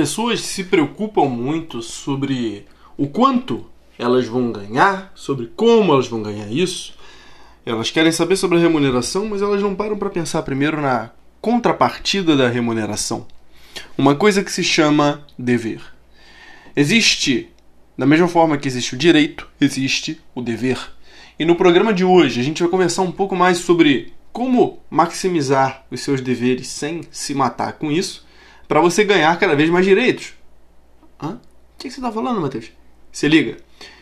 pessoas se preocupam muito sobre o quanto elas vão ganhar, sobre como elas vão ganhar isso. Elas querem saber sobre a remuneração, mas elas não param para pensar primeiro na contrapartida da remuneração. Uma coisa que se chama dever. Existe, da mesma forma que existe o direito, existe o dever. E no programa de hoje a gente vai conversar um pouco mais sobre como maximizar os seus deveres sem se matar com isso para você ganhar cada vez mais direitos. Hã? O que você está falando, Matheus? Se liga.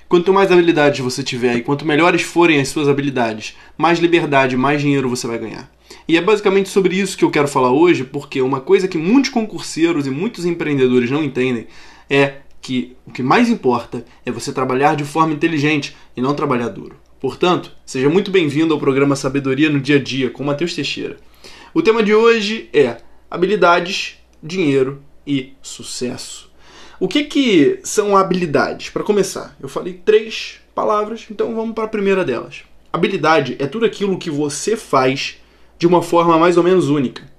Quanto mais habilidades você tiver e quanto melhores forem as suas habilidades, mais liberdade, mais dinheiro você vai ganhar. E é basicamente sobre isso que eu quero falar hoje, porque uma coisa que muitos concurseiros e muitos empreendedores não entendem é que o que mais importa é você trabalhar de forma inteligente e não trabalhar duro. Portanto, seja muito bem-vindo ao programa Sabedoria no Dia a Dia com Matheus Teixeira. O tema de hoje é habilidades dinheiro e sucesso. O que, que são habilidades? Para começar, eu falei três palavras, então vamos para a primeira delas. Habilidade é tudo aquilo que você faz de uma forma mais ou menos única.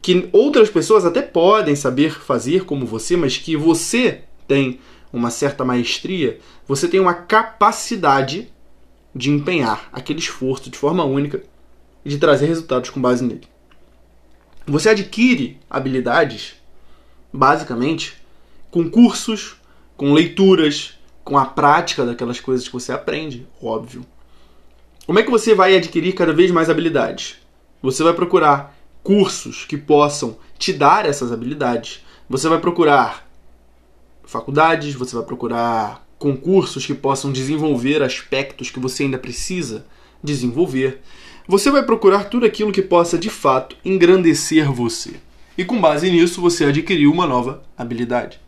Que outras pessoas até podem saber fazer como você, mas que você tem uma certa maestria, você tem uma capacidade de empenhar aquele esforço de forma única e de trazer resultados com base nele. Você adquire habilidades, basicamente, com cursos, com leituras, com a prática daquelas coisas que você aprende, óbvio. Como é que você vai adquirir cada vez mais habilidades? Você vai procurar cursos que possam te dar essas habilidades. Você vai procurar faculdades, você vai procurar concursos que possam desenvolver aspectos que você ainda precisa desenvolver você vai procurar tudo aquilo que possa de fato engrandecer você. E com base nisso, você adquiriu uma nova habilidade.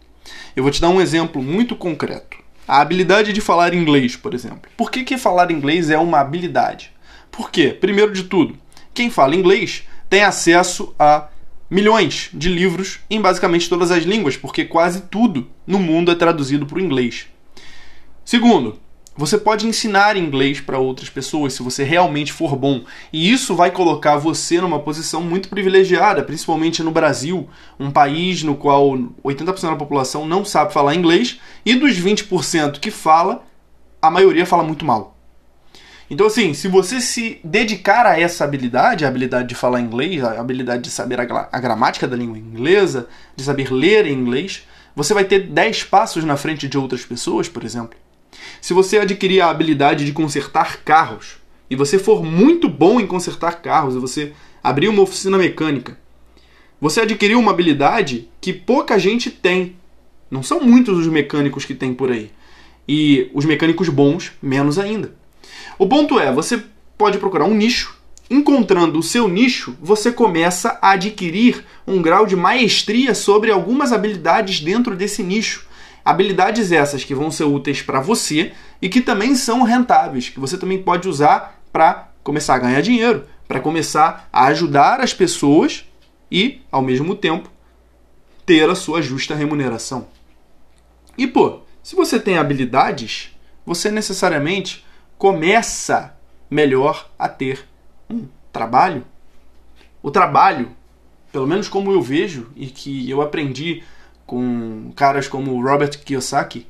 Eu vou te dar um exemplo muito concreto. A habilidade de falar inglês, por exemplo. Por que, que falar inglês é uma habilidade? Por quê? Primeiro de tudo, quem fala inglês tem acesso a milhões de livros em basicamente todas as línguas, porque quase tudo no mundo é traduzido para o inglês. Segundo, você pode ensinar inglês para outras pessoas se você realmente for bom. E isso vai colocar você numa posição muito privilegiada, principalmente no Brasil, um país no qual 80% da população não sabe falar inglês e dos 20% que fala, a maioria fala muito mal. Então, assim, se você se dedicar a essa habilidade, a habilidade de falar inglês, a habilidade de saber a, gramática da língua inglesa, de saber ler em inglês, você vai ter 10 passos na frente de outras pessoas, por exemplo. Se você adquirir a habilidade de consertar carros e você for muito bom em consertar carros e você abrir uma oficina mecânica, você adquiriu uma habilidade que pouca gente tem. Não são muitos os mecânicos que tem por aí. E os mecânicos bons, menos ainda. O ponto é, você pode procurar um nicho. Encontrando o seu nicho, você começa a adquirir um grau de maestria sobre algumas habilidades dentro desse nicho. Habilidades essas que vão ser úteis para você e que também são rentáveis, que você também pode usar para começar a ganhar dinheiro, para começar a ajudar as pessoas e, ao mesmo tempo, ter a sua justa remuneração. E pô, se você tem habilidades, você necessariamente começa melhor a ter um trabalho. O trabalho, pelo menos como eu vejo e que eu aprendi com caras como Robert Kiyosaki,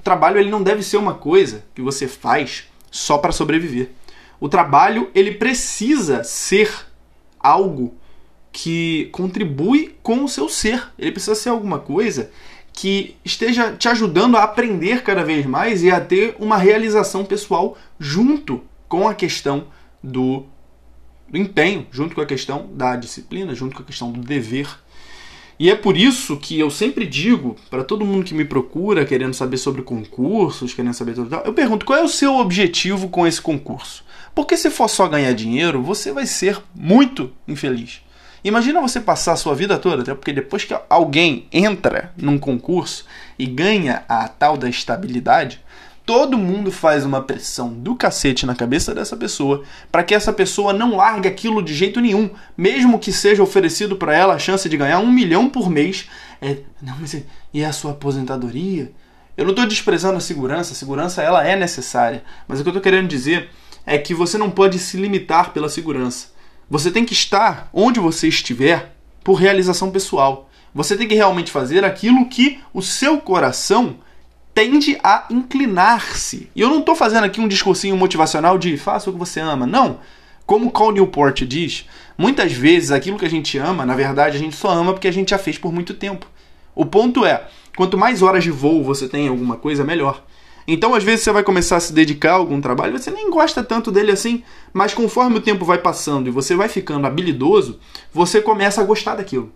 o trabalho ele não deve ser uma coisa que você faz só para sobreviver. O trabalho ele precisa ser algo que contribui com o seu ser. Ele precisa ser alguma coisa que esteja te ajudando a aprender cada vez mais e a ter uma realização pessoal junto com a questão do, do empenho, junto com a questão da disciplina, junto com a questão do dever. E é por isso que eu sempre digo para todo mundo que me procura querendo saber sobre concursos, querendo saber tudo tal, eu pergunto qual é o seu objetivo com esse concurso? Porque se for só ganhar dinheiro, você vai ser muito infeliz. Imagina você passar a sua vida toda, até porque depois que alguém entra num concurso e ganha a tal da estabilidade, todo mundo faz uma pressão do cacete na cabeça dessa pessoa para que essa pessoa não largue aquilo de jeito nenhum, mesmo que seja oferecido para ela a chance de ganhar um milhão por mês. É, não, mas e, e a sua aposentadoria? Eu não estou desprezando a segurança, a segurança ela é necessária, mas o que eu estou querendo dizer é que você não pode se limitar pela segurança. Você tem que estar onde você estiver por realização pessoal. Você tem que realmente fazer aquilo que o seu coração tende a inclinar-se. E eu não estou fazendo aqui um discursinho motivacional de faça o que você ama. Não. Como Cal Newport diz, muitas vezes aquilo que a gente ama, na verdade, a gente só ama porque a gente já fez por muito tempo. O ponto é, quanto mais horas de voo você tem em alguma coisa, melhor. Então, às vezes, você vai começar a se dedicar a algum trabalho, você nem gosta tanto dele assim, mas conforme o tempo vai passando e você vai ficando habilidoso, você começa a gostar daquilo.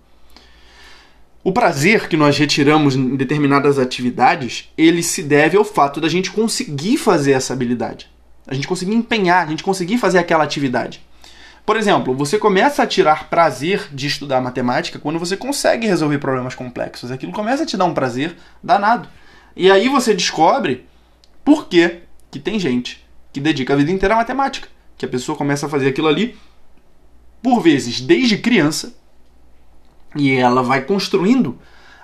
O prazer que nós retiramos em determinadas atividades, ele se deve ao fato da gente conseguir fazer essa habilidade. A gente conseguir empenhar, a gente conseguir fazer aquela atividade. Por exemplo, você começa a tirar prazer de estudar matemática quando você consegue resolver problemas complexos. Aquilo começa a te dar um prazer danado. E aí você descobre por que, que tem gente que dedica a vida inteira à matemática. Que a pessoa começa a fazer aquilo ali, por vezes, desde criança, e ela vai construindo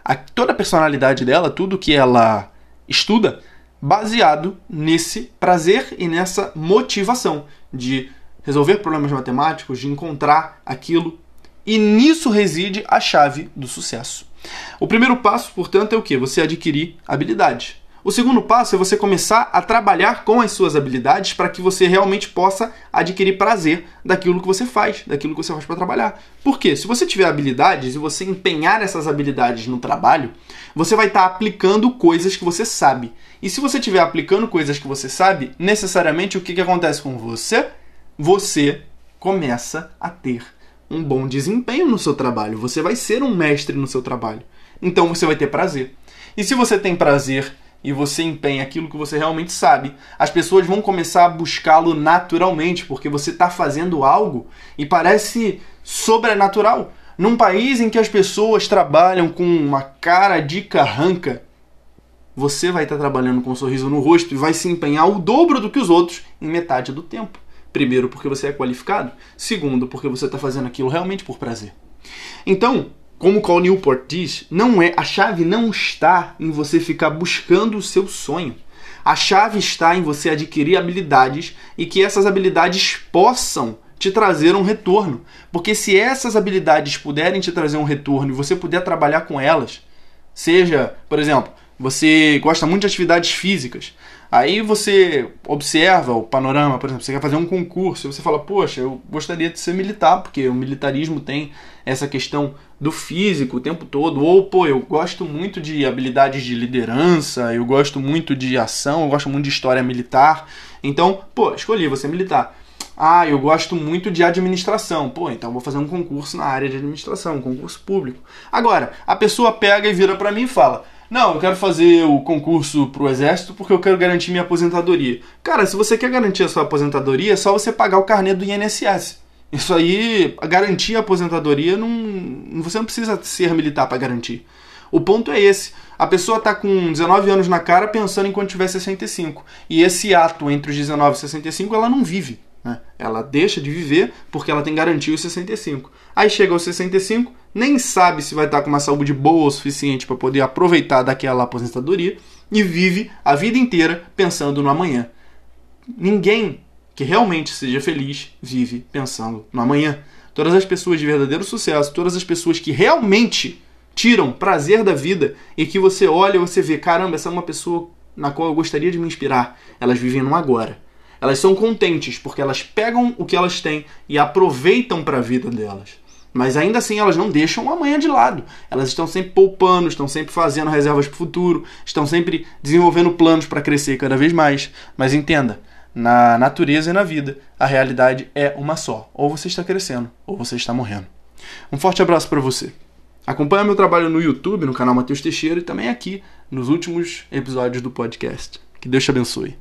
a, toda a personalidade dela, tudo que ela estuda, baseado nesse prazer e nessa motivação de resolver problemas matemáticos, de encontrar aquilo. E nisso reside a chave do sucesso. O primeiro passo, portanto, é o que? Você adquirir habilidade. O segundo passo é você começar a trabalhar com as suas habilidades para que você realmente possa adquirir prazer daquilo que você faz, daquilo que você faz para trabalhar. Por quê? Se você tiver habilidades e você empenhar essas habilidades no trabalho, você vai estar tá aplicando coisas que você sabe. E se você estiver aplicando coisas que você sabe, necessariamente o que, que acontece com você? Você começa a ter um bom desempenho no seu trabalho. Você vai ser um mestre no seu trabalho. Então você vai ter prazer. E se você tem prazer e você empenha aquilo que você realmente sabe, as pessoas vão começar a buscá-lo naturalmente, porque você está fazendo algo e parece sobrenatural. Num país em que as pessoas trabalham com uma cara de carranca, você vai estar tá trabalhando com um sorriso no rosto e vai se empenhar o dobro do que os outros em metade do tempo. Primeiro, porque você é qualificado. Segundo, porque você está fazendo aquilo realmente por prazer. Então, como Col Newport diz, não é a chave não está em você ficar buscando o seu sonho. A chave está em você adquirir habilidades e que essas habilidades possam te trazer um retorno. Porque se essas habilidades puderem te trazer um retorno e você puder trabalhar com elas, seja, por exemplo, você gosta muito de atividades físicas, Aí você observa o panorama, por exemplo, você quer fazer um concurso, e você fala, poxa, eu gostaria de ser militar, porque o militarismo tem essa questão do físico o tempo todo. Ou, pô, eu gosto muito de habilidades de liderança, eu gosto muito de ação, eu gosto muito de história militar. Então, pô, escolhi você militar. Ah, eu gosto muito de administração. Pô, então vou fazer um concurso na área de administração, um concurso público. Agora, a pessoa pega e vira para mim e fala: não, eu quero fazer o concurso pro exército porque eu quero garantir minha aposentadoria. Cara, se você quer garantir a sua aposentadoria, é só você pagar o carnê do INSS. Isso aí, garantir a aposentadoria, não, você não precisa ser militar para garantir. O ponto é esse. A pessoa está com 19 anos na cara pensando em quando tiver 65. E esse ato entre os 19 e 65 ela não vive. Né? Ela deixa de viver porque ela tem garantia os 65. Aí chega aos 65, nem sabe se vai estar com uma saúde boa o suficiente para poder aproveitar daquela aposentadoria e vive a vida inteira pensando no amanhã. Ninguém que realmente seja feliz vive pensando no amanhã. Todas as pessoas de verdadeiro sucesso, todas as pessoas que realmente tiram prazer da vida e que você olha e você vê, caramba, essa é uma pessoa na qual eu gostaria de me inspirar. Elas vivem no agora. Elas são contentes porque elas pegam o que elas têm e aproveitam para a vida delas. Mas ainda assim elas não deixam o amanhã de lado. Elas estão sempre poupando, estão sempre fazendo reservas para o futuro, estão sempre desenvolvendo planos para crescer cada vez mais. Mas entenda, na natureza e na vida, a realidade é uma só. Ou você está crescendo, ou você está morrendo. Um forte abraço para você. Acompanhe meu trabalho no YouTube, no canal Matheus Teixeira e também aqui nos últimos episódios do podcast. Que Deus te abençoe.